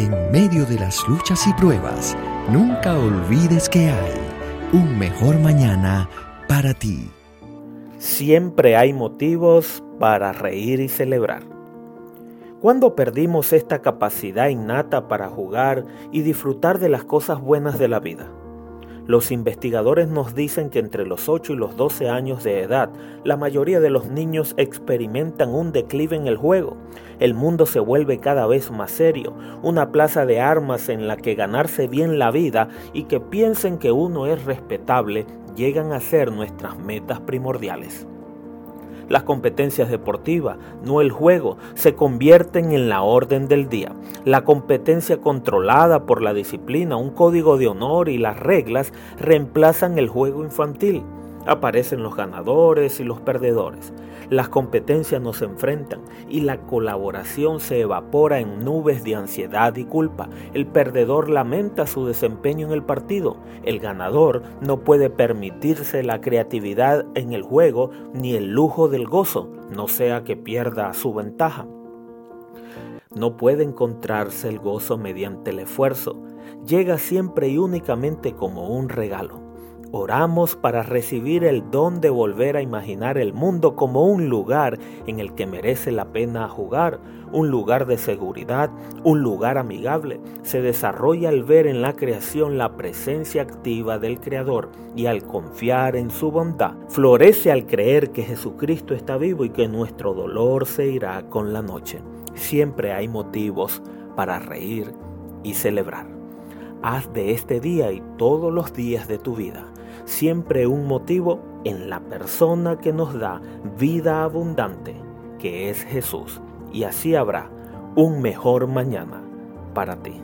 En medio de las luchas y pruebas, nunca olvides que hay un mejor mañana para ti. Siempre hay motivos para reír y celebrar. ¿Cuándo perdimos esta capacidad innata para jugar y disfrutar de las cosas buenas de la vida? Los investigadores nos dicen que entre los 8 y los 12 años de edad, la mayoría de los niños experimentan un declive en el juego. El mundo se vuelve cada vez más serio, una plaza de armas en la que ganarse bien la vida y que piensen que uno es respetable llegan a ser nuestras metas primordiales. Las competencias deportivas, no el juego, se convierten en la orden del día. La competencia controlada por la disciplina, un código de honor y las reglas reemplazan el juego infantil. Aparecen los ganadores y los perdedores. Las competencias nos enfrentan y la colaboración se evapora en nubes de ansiedad y culpa. El perdedor lamenta su desempeño en el partido. El ganador no puede permitirse la creatividad en el juego ni el lujo del gozo, no sea que pierda su ventaja. No puede encontrarse el gozo mediante el esfuerzo. Llega siempre y únicamente como un regalo. Oramos para recibir el don de volver a imaginar el mundo como un lugar en el que merece la pena jugar, un lugar de seguridad, un lugar amigable. Se desarrolla al ver en la creación la presencia activa del Creador y al confiar en su bondad. Florece al creer que Jesucristo está vivo y que nuestro dolor se irá con la noche. Siempre hay motivos para reír y celebrar. Haz de este día y todos los días de tu vida siempre un motivo en la persona que nos da vida abundante, que es Jesús. Y así habrá un mejor mañana para ti.